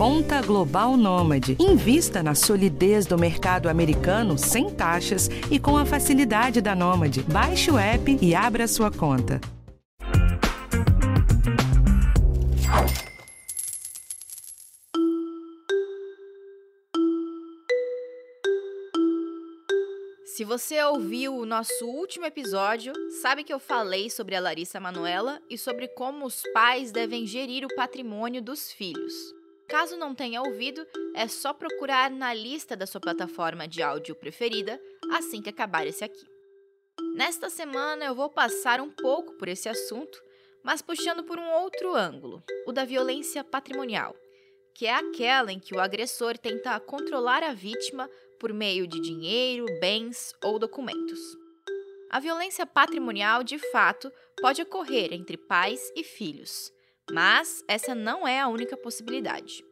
Conta Global Nômade. Invista na solidez do mercado americano sem taxas e com a facilidade da Nômade. Baixe o app e abra sua conta. Se você ouviu o nosso último episódio, sabe que eu falei sobre a Larissa Manuela e sobre como os pais devem gerir o patrimônio dos filhos. Caso não tenha ouvido, é só procurar na lista da sua plataforma de áudio preferida assim que acabar esse aqui. Nesta semana eu vou passar um pouco por esse assunto, mas puxando por um outro ângulo, o da violência patrimonial, que é aquela em que o agressor tenta controlar a vítima por meio de dinheiro, bens ou documentos. A violência patrimonial, de fato, pode ocorrer entre pais e filhos, mas essa não é a única possibilidade.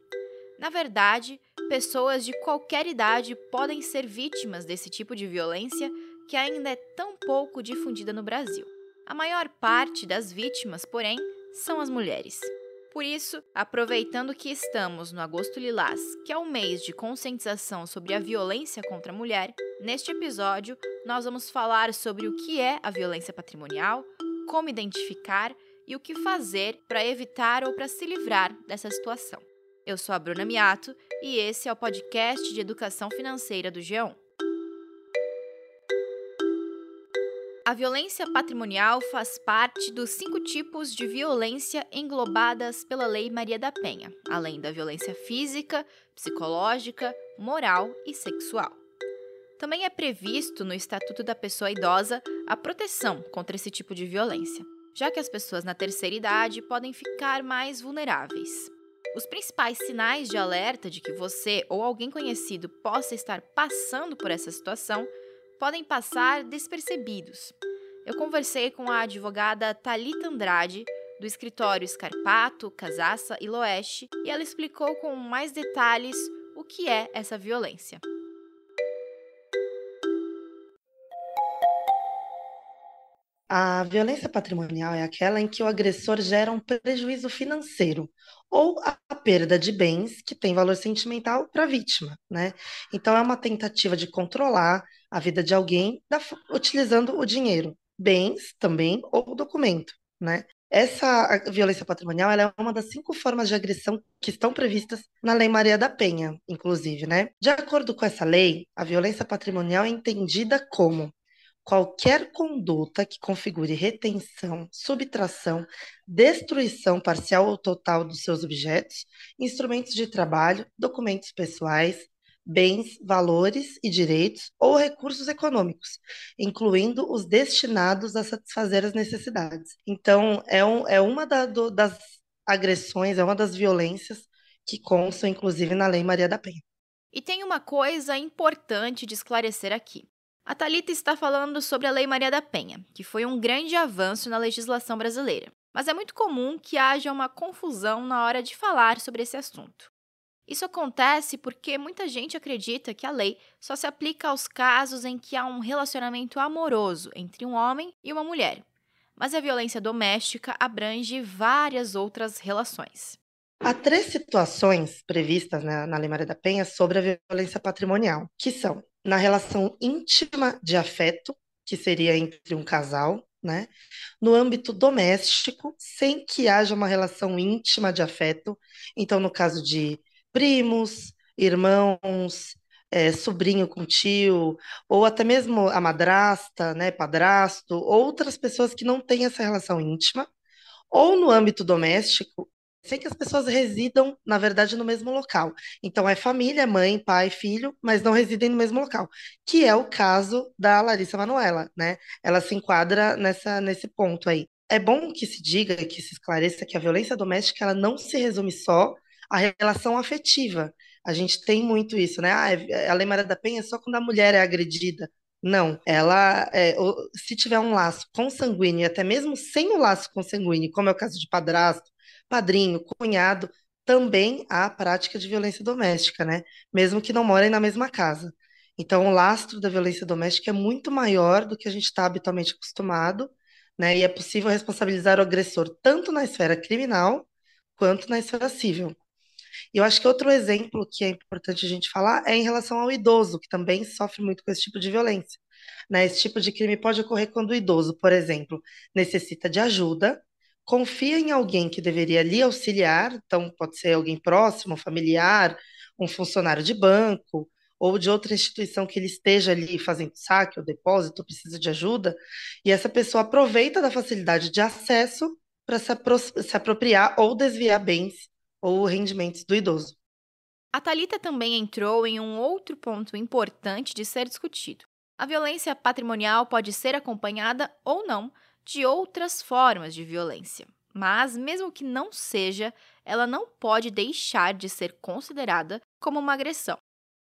Na verdade, pessoas de qualquer idade podem ser vítimas desse tipo de violência que ainda é tão pouco difundida no Brasil. A maior parte das vítimas, porém, são as mulheres. Por isso, aproveitando que estamos no Agosto Lilás, que é o mês de conscientização sobre a violência contra a mulher, neste episódio nós vamos falar sobre o que é a violência patrimonial, como identificar e o que fazer para evitar ou para se livrar dessa situação. Eu sou a Bruna Miato e esse é o podcast de educação financeira do G1. A violência patrimonial faz parte dos cinco tipos de violência englobadas pela Lei Maria da Penha, além da violência física, psicológica, moral e sexual. Também é previsto no Estatuto da Pessoa Idosa a proteção contra esse tipo de violência, já que as pessoas na terceira idade podem ficar mais vulneráveis. Os principais sinais de alerta de que você ou alguém conhecido possa estar passando por essa situação podem passar despercebidos. Eu conversei com a advogada Talita Andrade, do escritório Scarpato, Casassa e Loeste, e ela explicou com mais detalhes o que é essa violência. A violência patrimonial é aquela em que o agressor gera um prejuízo financeiro ou a perda de bens que tem valor sentimental para a vítima, né? Então é uma tentativa de controlar a vida de alguém da, utilizando o dinheiro, bens também ou documento, né? Essa violência patrimonial é uma das cinco formas de agressão que estão previstas na Lei Maria da Penha, inclusive, né? De acordo com essa lei, a violência patrimonial é entendida como qualquer conduta que configure retenção, subtração, destruição parcial ou total dos seus objetos, instrumentos de trabalho, documentos pessoais, bens, valores e direitos ou recursos econômicos, incluindo os destinados a satisfazer as necessidades. Então, é, um, é uma da, do, das agressões, é uma das violências que constam, inclusive, na Lei Maria da Penha. E tem uma coisa importante de esclarecer aqui. A Talita está falando sobre a Lei Maria da Penha, que foi um grande avanço na legislação brasileira. Mas é muito comum que haja uma confusão na hora de falar sobre esse assunto. Isso acontece porque muita gente acredita que a lei só se aplica aos casos em que há um relacionamento amoroso entre um homem e uma mulher. Mas a violência doméstica abrange várias outras relações. Há três situações previstas na, na Lei Maria da Penha sobre a violência patrimonial, que são na relação íntima de afeto, que seria entre um casal, né? No âmbito doméstico, sem que haja uma relação íntima de afeto. Então, no caso de primos, irmãos, é, sobrinho com tio, ou até mesmo a madrasta, né, padrasto, outras pessoas que não têm essa relação íntima, ou no âmbito doméstico, sem que as pessoas residam, na verdade, no mesmo local. Então, é família, mãe, pai, filho, mas não residem no mesmo local, que é o caso da Larissa Manuela, né? Ela se enquadra nessa, nesse ponto aí. É bom que se diga, que se esclareça que a violência doméstica ela não se resume só à relação afetiva. A gente tem muito isso, né? Ah, é, a Lei Maria da Penha é só quando a mulher é agredida. Não, ela, é, se tiver um laço consanguíneo, e até mesmo sem o laço consanguíneo, como é o caso de padrasto, padrinho, cunhado, também há prática de violência doméstica, né? Mesmo que não morem na mesma casa. Então, o lastro da violência doméstica é muito maior do que a gente está habitualmente acostumado, né? E é possível responsabilizar o agressor tanto na esfera criminal quanto na esfera civil. E eu acho que outro exemplo que é importante a gente falar é em relação ao idoso, que também sofre muito com esse tipo de violência. Né? Esse tipo de crime pode ocorrer quando o idoso, por exemplo, necessita de ajuda, confia em alguém que deveria lhe auxiliar, então pode ser alguém próximo, familiar, um funcionário de banco ou de outra instituição que ele esteja ali fazendo saque ou depósito, precisa de ajuda, e essa pessoa aproveita da facilidade de acesso para se, apro se apropriar ou desviar bens ou rendimentos do idoso. A Talita também entrou em um outro ponto importante de ser discutido. A violência patrimonial pode ser acompanhada ou não de outras formas de violência, mas mesmo que não seja, ela não pode deixar de ser considerada como uma agressão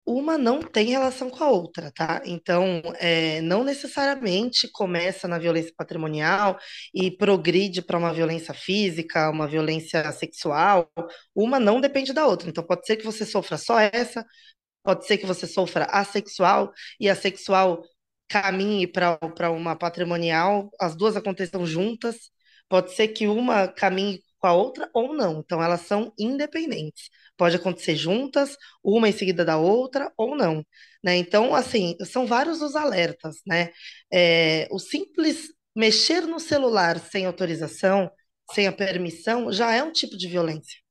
uma não tem relação com a outra, tá? Então, é, não necessariamente começa na violência patrimonial e progride para uma violência física, uma violência sexual. Uma não depende da outra. Então, pode ser que você sofra só essa, pode ser que você sofra assexual e a sexual caminhe para uma patrimonial, as duas aconteçam juntas. Pode ser que uma caminhe com a outra ou não. Então, elas são independentes. Pode acontecer juntas, uma em seguida da outra ou não. Né? Então, assim, são vários os alertas. Né? É, o simples mexer no celular sem autorização, sem a permissão, já é um tipo de violência.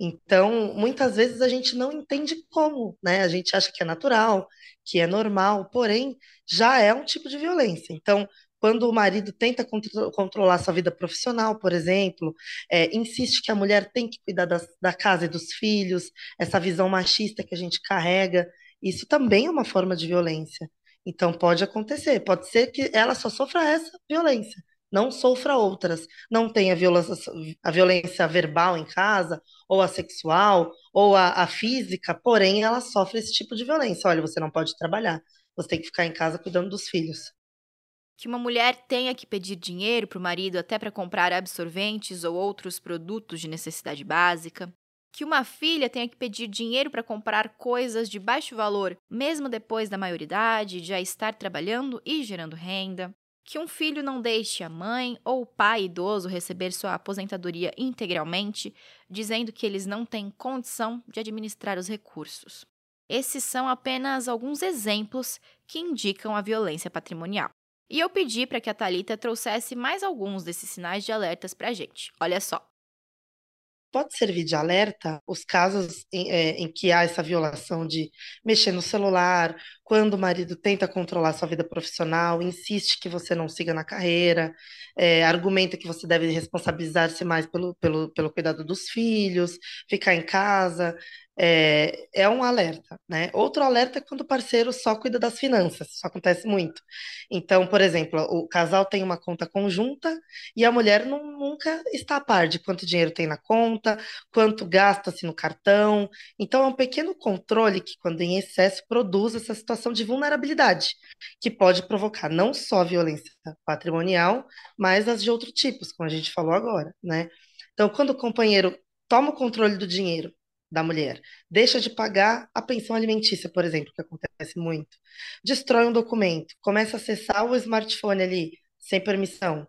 Então, muitas vezes a gente não entende como, né? A gente acha que é natural, que é normal, porém, já é um tipo de violência. Então, quando o marido tenta contro controlar sua vida profissional, por exemplo, é, insiste que a mulher tem que cuidar das, da casa e dos filhos, essa visão machista que a gente carrega, isso também é uma forma de violência. Então pode acontecer, pode ser que ela só sofra essa violência, não sofra outras. Não tenha a violência verbal em casa, ou a sexual, ou a, a física, porém ela sofre esse tipo de violência. Olha, você não pode trabalhar, você tem que ficar em casa cuidando dos filhos que uma mulher tenha que pedir dinheiro para o marido até para comprar absorventes ou outros produtos de necessidade básica, que uma filha tenha que pedir dinheiro para comprar coisas de baixo valor, mesmo depois da maioridade, de já estar trabalhando e gerando renda, que um filho não deixe a mãe ou o pai idoso receber sua aposentadoria integralmente, dizendo que eles não têm condição de administrar os recursos. Esses são apenas alguns exemplos que indicam a violência patrimonial. E eu pedi para que a Talita trouxesse mais alguns desses sinais de alertas para a gente. Olha só. Pode servir de alerta os casos em, é, em, que há essa violação de mexer no celular, quando o marido tenta controlar sua vida profissional, insiste que você não siga na carreira, é, argumenta que você deve responsabilizar-se mais pelo, pelo, pelo cuidado dos filhos, ficar em casa, é, é um alerta, né? Outro alerta é quando o parceiro só cuida das finanças, isso acontece muito. Então, por exemplo, o casal tem uma conta conjunta e a mulher não, nunca está a par de quanto dinheiro tem na conta, quanto gasta-se no cartão. Então, é um pequeno controle que, quando em excesso, produz essa situação de vulnerabilidade, que pode provocar não só violência patrimonial, mas as de outros tipos, como a gente falou agora, né? Então, quando o companheiro toma o controle do dinheiro da mulher. Deixa de pagar a pensão alimentícia, por exemplo, que acontece muito. Destrói um documento, começa a acessar o smartphone ali sem permissão.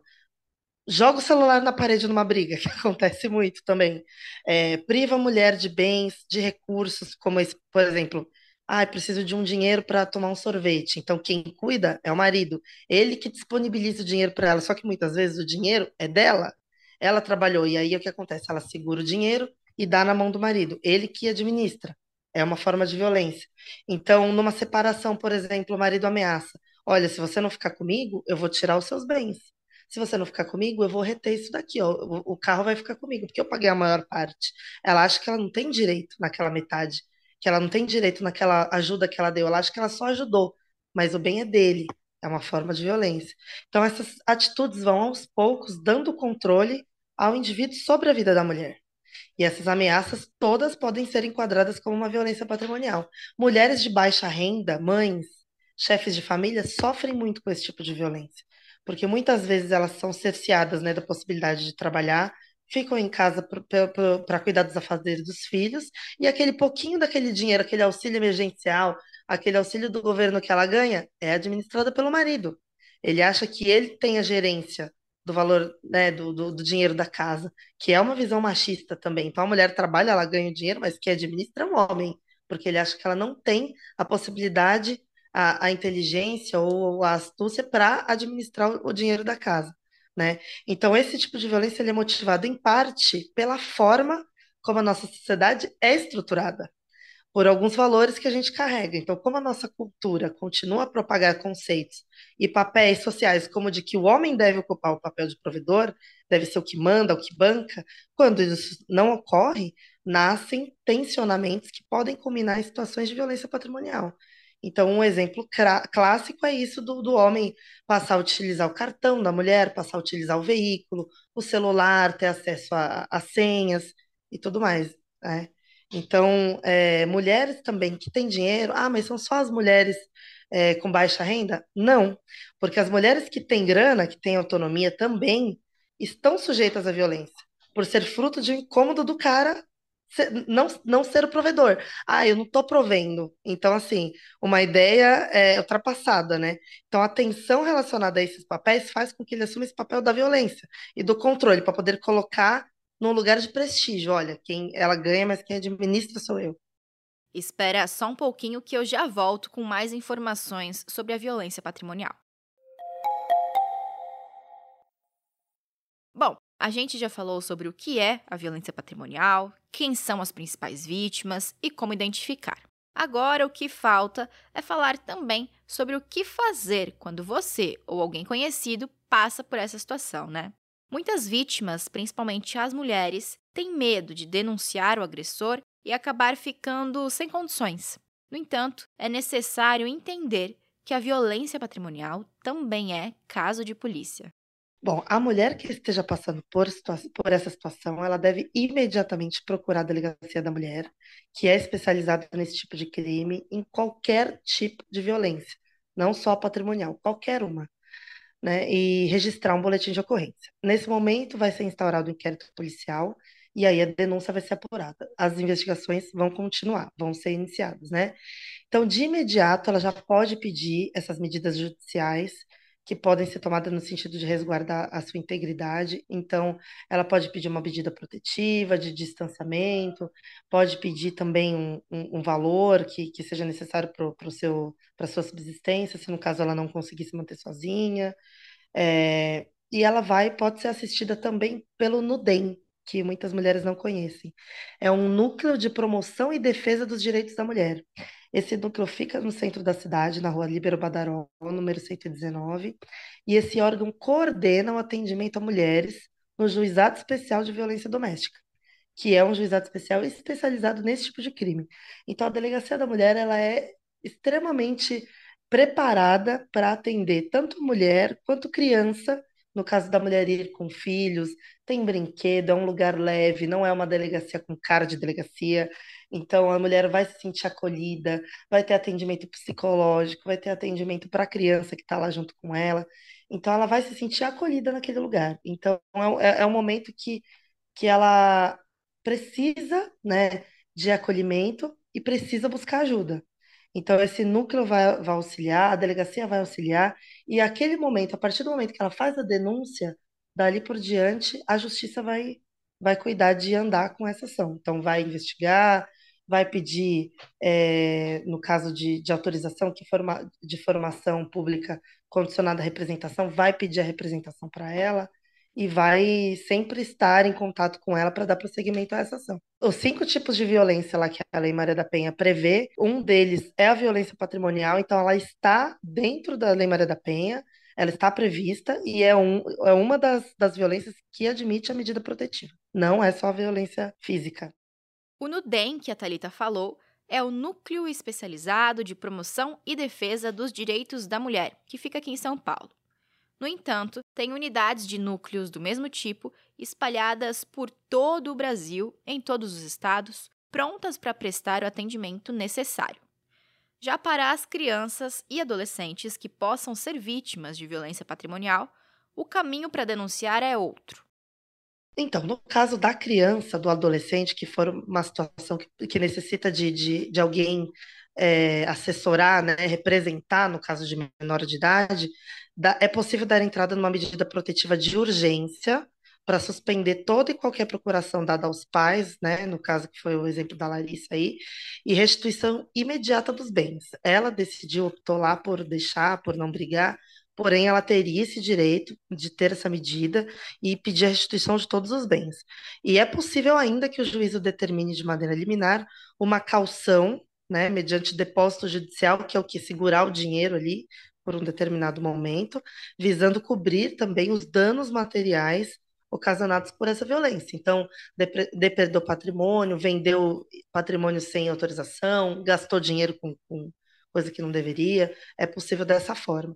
Joga o celular na parede numa briga, que acontece muito também. É, priva a mulher de bens, de recursos, como esse, por exemplo, ah, preciso de um dinheiro para tomar um sorvete. Então, quem cuida é o marido. Ele que disponibiliza o dinheiro para ela. Só que muitas vezes o dinheiro é dela. Ela trabalhou. E aí o que acontece? Ela segura o dinheiro e dá na mão do marido. Ele que administra. É uma forma de violência. Então, numa separação, por exemplo, o marido ameaça: Olha, se você não ficar comigo, eu vou tirar os seus bens. Se você não ficar comigo, eu vou reter isso daqui, ó. O, carro vai ficar comigo, porque eu paguei a maior parte. Ela acha que ela não tem direito naquela metade, que ela não tem direito naquela ajuda que ela deu. Ela acha que ela só ajudou, mas o bem é dele. É uma forma de violência. Então, essas atitudes vão aos poucos dando controle ao indivíduo sobre a vida da mulher. E essas ameaças todas podem ser enquadradas como uma violência patrimonial. Mulheres de baixa renda, mães, chefes de família, sofrem muito com esse tipo de violência, porque muitas vezes elas são cerceadas né, da possibilidade de trabalhar, ficam em casa para cuidar dos afazeres dos filhos, e aquele pouquinho daquele dinheiro, aquele auxílio emergencial, aquele auxílio do governo que ela ganha, é administrado pelo marido. Ele acha que ele tem a gerência do valor, né, do, do, do, dinheiro da casa, que é uma visão machista também. Então a mulher trabalha, ela ganha o dinheiro, mas quem administra é o homem, porque ele acha que ela não tem a possibilidade, a, a inteligência ou a astúcia para administrar o, o, dinheiro da casa, né? Então esse tipo de violência ele é motivado em parte pela forma como a nossa sociedade é estruturada por alguns valores que a gente carrega. Então, como a nossa cultura continua a propagar conceitos e papéis sociais como de que o homem deve ocupar o papel de provedor, deve ser o que manda, o que banca, quando isso não ocorre, nascem tensionamentos que podem culminar em situações de violência patrimonial. Então, um exemplo clássico é isso do, do homem passar a utilizar o cartão da mulher, passar a utilizar o veículo, o celular, ter acesso a, a senhas e tudo mais. Né? Então, é, mulheres também que têm dinheiro, ah, mas são só as mulheres é, com baixa renda? Não, porque as mulheres que têm grana, que têm autonomia também, estão sujeitas à violência, por ser fruto de um incômodo do cara ser, não, não ser o provedor. Ah, eu não estou provendo. Então, assim, uma ideia é ultrapassada, né? Então, a tensão relacionada a esses papéis faz com que ele assuma esse papel da violência e do controle, para poder colocar num lugar de prestígio. Olha, quem ela ganha, mas quem administra sou eu. Espera só um pouquinho que eu já volto com mais informações sobre a violência patrimonial. Bom, a gente já falou sobre o que é a violência patrimonial, quem são as principais vítimas e como identificar. Agora, o que falta é falar também sobre o que fazer quando você ou alguém conhecido passa por essa situação, né? Muitas vítimas, principalmente as mulheres, têm medo de denunciar o agressor e acabar ficando sem condições. No entanto, é necessário entender que a violência patrimonial também é caso de polícia. Bom, a mulher que esteja passando por, por, essa situação, ela deve imediatamente procurar a delegacia da mulher, que é especializada nesse tipo de crime, em qualquer tipo de violência, não só patrimonial, qualquer uma né, e registrar um boletim de ocorrência. Nesse momento, vai ser instaurado o um inquérito policial e aí a denúncia vai ser apurada. As investigações vão continuar, vão ser iniciadas, né? Então, de imediato, ela já pode pedir essas medidas judiciais que podem ser tomadas no sentido de resguardar a sua integridade. Então, ela pode pedir uma medida protetiva, de distanciamento, pode pedir também um, um, um valor que, que seja necessário para para sua subsistência, se no caso ela não conseguir se manter sozinha. É, e ela vai, pode ser assistida também pelo NUDEM, que muitas mulheres não conhecem. É um núcleo de promoção e defesa dos direitos da mulher. Esse núcleo fica no centro da cidade, na rua Líbero Badaró, número 119, e esse órgão coordena o atendimento a mulheres no Juizado Especial de Violência Doméstica, que é um juizado especial especializado nesse tipo de crime. Então, a Delegacia da Mulher ela é extremamente preparada para atender tanto mulher quanto criança no caso da mulher ir com filhos, tem brinquedo, é um lugar leve, não é uma delegacia com cara de delegacia. Então a mulher vai se sentir acolhida, vai ter atendimento psicológico, vai ter atendimento para a criança que está lá junto com ela. Então ela vai se sentir acolhida naquele lugar. Então é, é, é um momento que, que ela precisa, né, de acolhimento e precisa buscar ajuda. Então, esse núcleo vai, vai auxiliar, a delegacia vai auxiliar, e aquele momento, a partir do momento que ela faz a denúncia, dali por diante, a justiça vai, vai cuidar de andar com essa ação. Então, vai investigar, vai pedir, é, no caso de, de autorização que forma, de formação pública condicionada à representação, vai pedir a representação para ela e vai sempre estar em contato com ela para dar prosseguimento a essa ação. Os cinco tipos de violência lá que a Lei Maria da Penha prevê, um deles é a violência patrimonial, então ela está dentro da Lei Maria da Penha, ela está prevista e é, um, é uma das, das violências que admite a medida protetiva. Não é só a violência física. O NUDEM, que a Thalita falou, é o Núcleo Especializado de Promoção e Defesa dos Direitos da Mulher, que fica aqui em São Paulo. No entanto, tem unidades de núcleos do mesmo tipo espalhadas por todo o Brasil, em todos os estados, prontas para prestar o atendimento necessário. Já para as crianças e adolescentes que possam ser vítimas de violência patrimonial, o caminho para denunciar é outro. Então, no caso da criança, do adolescente, que for uma situação que, que necessita de, de, de alguém é, assessorar, né, representar, no caso de menor de idade, é possível dar entrada numa medida protetiva de urgência para suspender toda e qualquer procuração dada aos pais, né, no caso que foi o exemplo da Larissa aí, e restituição imediata dos bens. Ela decidiu, optou lá por deixar, por não brigar, porém ela teria esse direito de ter essa medida e pedir a restituição de todos os bens. E é possível ainda que o juízo determine de maneira liminar uma caução, né, mediante depósito judicial, que é o que segurar o dinheiro ali por um determinado momento, visando cobrir também os danos materiais ocasionados por essa violência. Então, depredou patrimônio, vendeu patrimônio sem autorização, gastou dinheiro com, com coisa que não deveria. É possível dessa forma.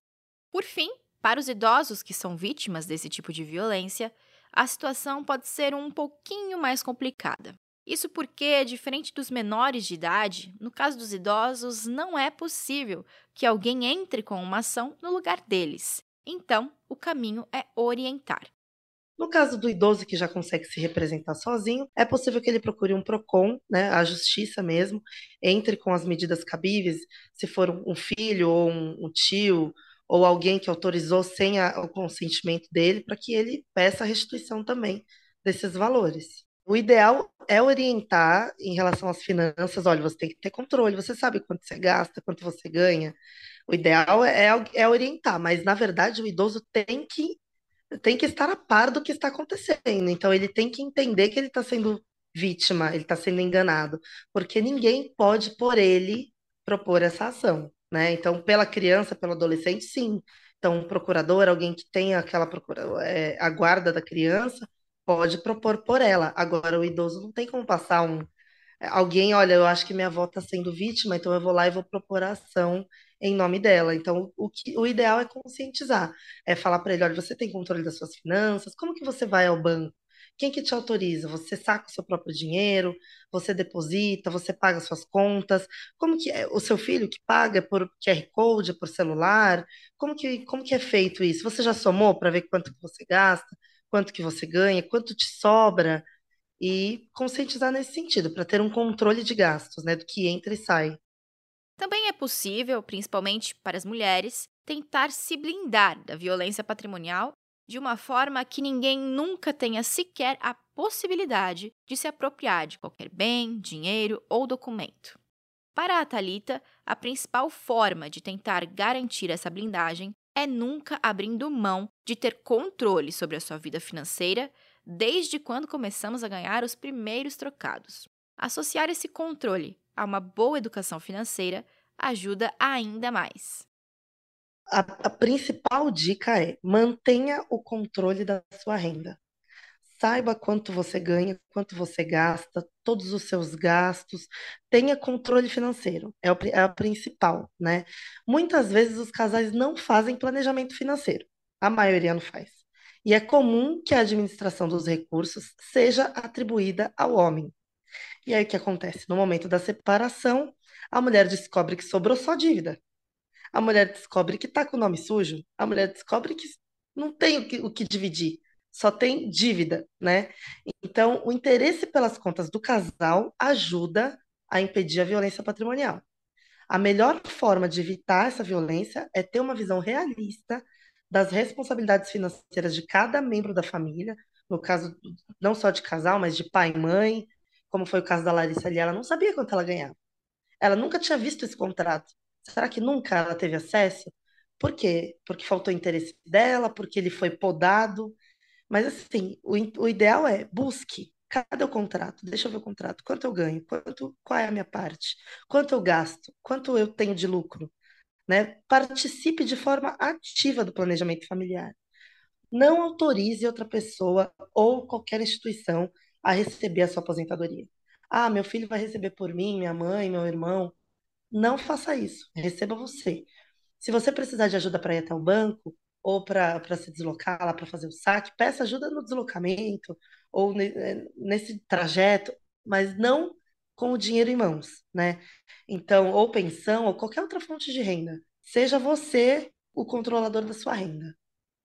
Por fim, para os idosos que são vítimas desse tipo de violência, a situação pode ser um pouquinho mais complicada. Isso porque, diferente dos menores de idade, no caso dos idosos, não é possível que alguém entre com uma ação no lugar deles. Então, o caminho é orientar. No caso do idoso que já consegue se representar sozinho, é possível que ele procure um PROCON, né, a justiça mesmo, entre com as medidas cabíveis, se for um filho ou um, tio ou alguém que autorizou sem a, o consentimento dele, para que ele peça a restituição também desses valores. O ideal é orientar em relação às finanças. Olha, você tem que ter controle, você sabe quanto você gasta, quanto você ganha. O ideal é, é orientar, mas na verdade o idoso tem que tem que estar a par do que está acontecendo. Então, ele tem que entender que ele está sendo vítima, ele está sendo enganado, porque ninguém pode, por ele, propor essa ação. Né? Então, pela criança, pelo adolescente, sim. Então, um procurador, alguém que tenha aquela procura, é, a guarda da criança, pode propor por ela. Agora, o idoso não tem como passar um. Alguém, olha, eu acho que minha avó está sendo vítima, então eu vou lá e vou propor a ação em nome dela. Então, o, que, o ideal é conscientizar, é falar para ele, olha, você tem controle das suas finanças, como que você vai ao banco? Quem que te autoriza? Você saca o seu próprio dinheiro? Você deposita? Você paga suas contas? Como que é? O seu filho que paga por QR Code, por celular? Como que, como que é feito isso? Você já somou para ver quanto que você gasta? Quanto que você ganha? Quanto te sobra? E conscientizar nesse sentido, para ter um controle de gastos, né? Do que entra e sai. Também é possível, principalmente para as mulheres, tentar se blindar da violência patrimonial de uma forma que ninguém nunca tenha sequer a possibilidade de se apropriar de qualquer bem, dinheiro ou documento. Para a Talita, a principal forma de tentar garantir essa blindagem é nunca abrindo mão de ter controle sobre a sua vida financeira desde quando começamos a ganhar os primeiros trocados. Associar esse controle a uma boa educação financeira ajuda ainda mais. A, a, principal dica é mantenha o controle da sua renda. Saiba quanto você ganha, quanto você gasta, todos os seus gastos. Tenha controle financeiro, é, o, é a principal, né? Muitas vezes os casais não fazem planejamento financeiro, a maioria não faz. E é comum que a administração dos recursos seja atribuída ao homem. E aí o que acontece? No momento da separação, a mulher descobre que sobrou só dívida. A mulher descobre que está com o nome sujo. A mulher descobre que não tem o que, o que dividir, só tem dívida, né? Então, o interesse pelas contas do casal ajuda a impedir a violência patrimonial. A melhor forma de evitar essa violência é ter uma visão realista das responsabilidades financeiras de cada membro da família, no caso não só de casal, mas de pai e mãe, como foi o caso da Larissa ali, ela não sabia quanto ela ganhava. Ela nunca tinha visto esse contrato. Será que nunca ela teve acesso? Por quê? Porque faltou interesse dela, porque ele foi podado. Mas assim, o, o ideal é busque. Cadê o contrato? Deixa eu ver o contrato. Quanto eu ganho? Quanto, qual é a minha parte? Quanto eu gasto? Quanto eu tenho de lucro? Né? Participe de forma ativa do planejamento familiar. Não autorize outra pessoa ou qualquer instituição a receber a sua aposentadoria. Ah, meu filho vai receber por mim, minha mãe, meu irmão. Não faça isso. Receba você. Se você precisar de ajuda para ir até o banco ou para se deslocar lá para fazer o saque, peça ajuda no deslocamento ou eh, nesse trajeto, mas não com o dinheiro em mãos, né? Então, ou pensão ou qualquer outra fonte de renda. Seja você o controlador da sua renda.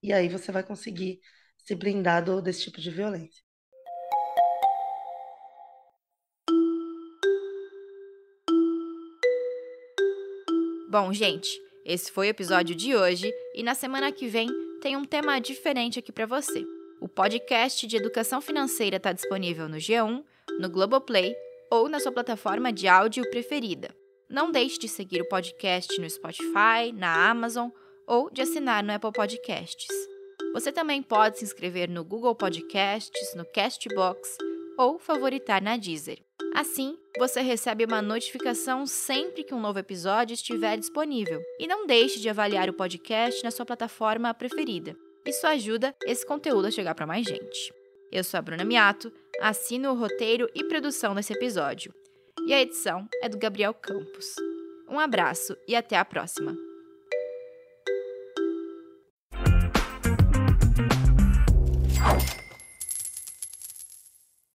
E aí você vai conseguir se blindar desse tipo de violência. Bom, gente, Esse foi o episódio de hoje e na semana que vem tem um tema diferente aqui para você. O podcast de educação financeira está disponível no G1, no Globoplay ou na sua plataforma de áudio preferida. Não deixe de seguir o podcast no Spotify, na Amazon ou de assinar no Apple Podcasts. Você também pode se inscrever no Google Podcasts, no Castbox ou favoritar na Deezer. Assim, você recebe uma notificação sempre que um novo episódio estiver disponível. E não deixe de avaliar o podcast na sua plataforma preferida. Isso ajuda esse conteúdo a chegar para mais gente. Eu sou a Bruna Miato, assino o roteiro e produção desse episódio. E a edição é do Gabriel Campos. Um abraço e até a próxima!